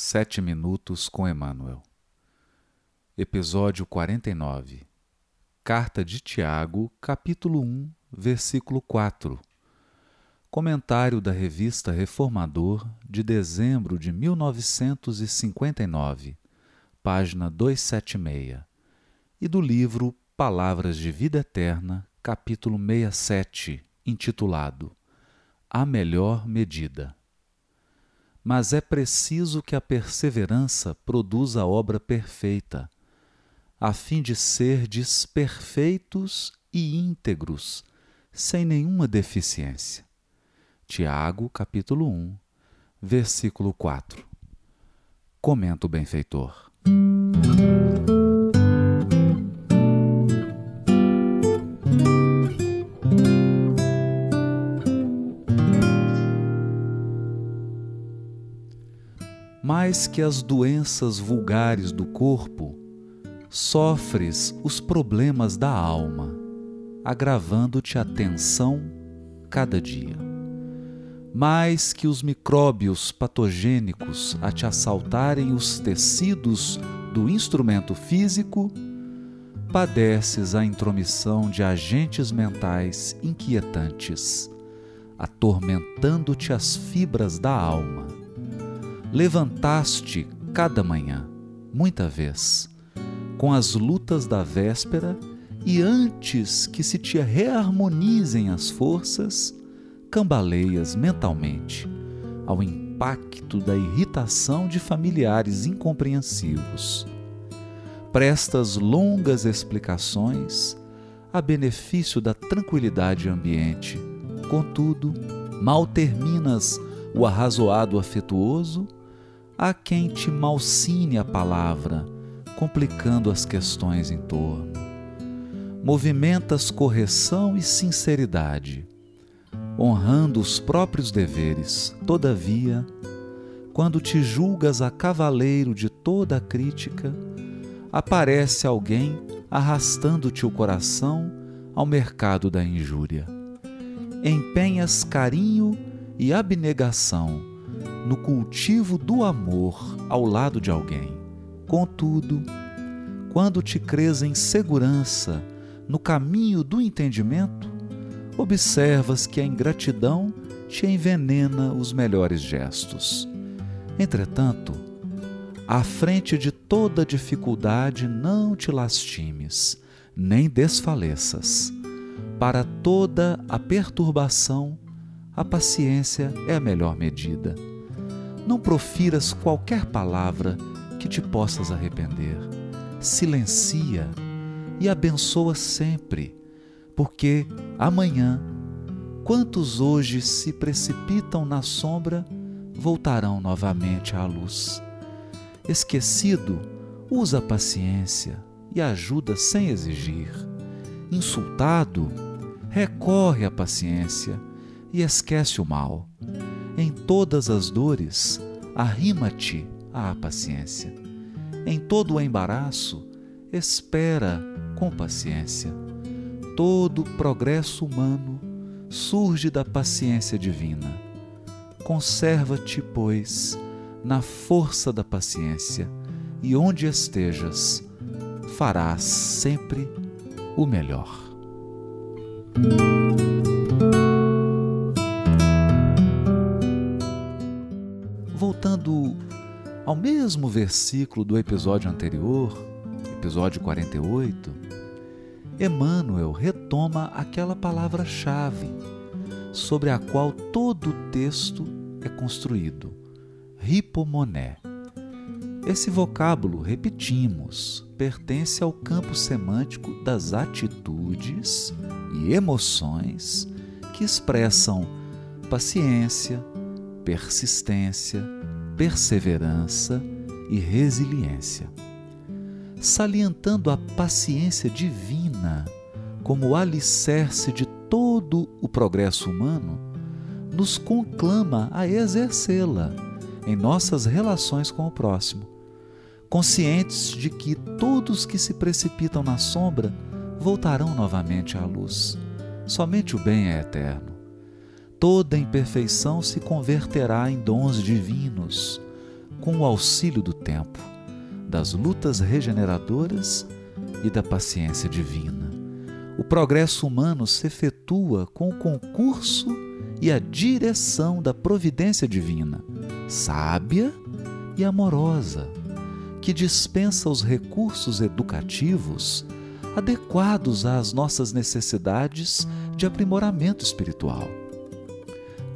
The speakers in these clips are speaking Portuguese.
Sete Minutos com Emmanuel. Episódio 49. Carta de Tiago, capítulo 1, versículo 4. Comentário da Revista Reformador de dezembro de 1959, página 276, e do livro Palavras de Vida Eterna, capítulo 67, intitulado A Melhor Medida mas é preciso que a perseverança produza a obra perfeita, a fim de serdes perfeitos e íntegros, sem nenhuma deficiência. Tiago, capítulo 1, versículo 4. Comenta o benfeitor. Mais que as doenças vulgares do corpo, sofres os problemas da alma, agravando-te a tensão cada dia. Mais que os micróbios patogênicos a te assaltarem os tecidos do instrumento físico, padeces a intromissão de agentes mentais inquietantes, atormentando-te as fibras da alma levantaste cada manhã, muita vez, com as lutas da véspera e antes que se te reharmonizem as forças, cambaleias mentalmente ao impacto da irritação de familiares incompreensivos. Prestas longas explicações a benefício da tranquilidade ambiente, contudo, mal terminas o arrazoado afetuoso há quem te malsine a palavra, complicando as questões em torno. Movimentas correção e sinceridade, honrando os próprios deveres, todavia, quando te julgas a cavaleiro de toda a crítica, aparece alguém arrastando-te o coração ao mercado da injúria. Empenhas carinho e abnegação no cultivo do amor ao lado de alguém. Contudo, quando te crês em segurança no caminho do entendimento, observas que a ingratidão te envenena os melhores gestos. Entretanto, à frente de toda dificuldade, não te lastimes, nem desfaleças. Para toda a perturbação, a paciência é a melhor medida não profiras qualquer palavra que te possas arrepender. Silencia e abençoa sempre, porque amanhã, quantos hoje se precipitam na sombra, voltarão novamente à luz. Esquecido, usa a paciência e ajuda sem exigir. Insultado, recorre à paciência e esquece o mal em todas as dores, arrima-te à paciência. Em todo o embaraço, espera com paciência. Todo progresso humano surge da paciência divina. Conserva-te, pois, na força da paciência, e onde estejas, farás sempre o melhor. Mesmo versículo do episódio anterior, episódio 48, Emmanuel retoma aquela palavra-chave sobre a qual todo o texto é construído, ripomoné. Esse vocábulo, repetimos, pertence ao campo semântico das atitudes e emoções que expressam paciência, persistência, perseverança e resiliência. Salientando a paciência divina como alicerce de todo o progresso humano, nos conclama a exercê-la em nossas relações com o próximo, conscientes de que todos que se precipitam na sombra voltarão novamente à luz. Somente o bem é eterno toda imperfeição se converterá em dons divinos, com o auxílio do tempo, das lutas regeneradoras e da paciência divina. O progresso humano se efetua com o concurso e a direção da providência divina, sábia e amorosa, que dispensa os recursos educativos adequados às nossas necessidades de aprimoramento espiritual.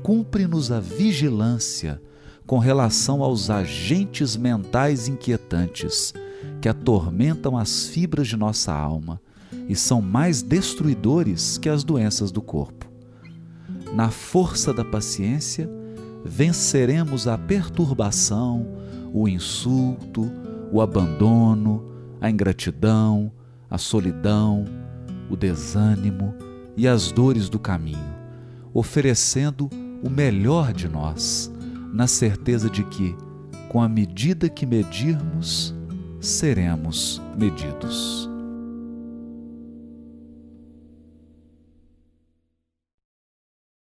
Cumpre-nos a vigilância com relação aos agentes mentais inquietantes que atormentam as fibras de nossa alma e são mais destruidores que as doenças do corpo. Na força da paciência, venceremos a perturbação, o insulto, o abandono, a ingratidão, a solidão, o desânimo e as dores do caminho, oferecendo o melhor de nós, na certeza de que, com a medida que medirmos, seremos medidos.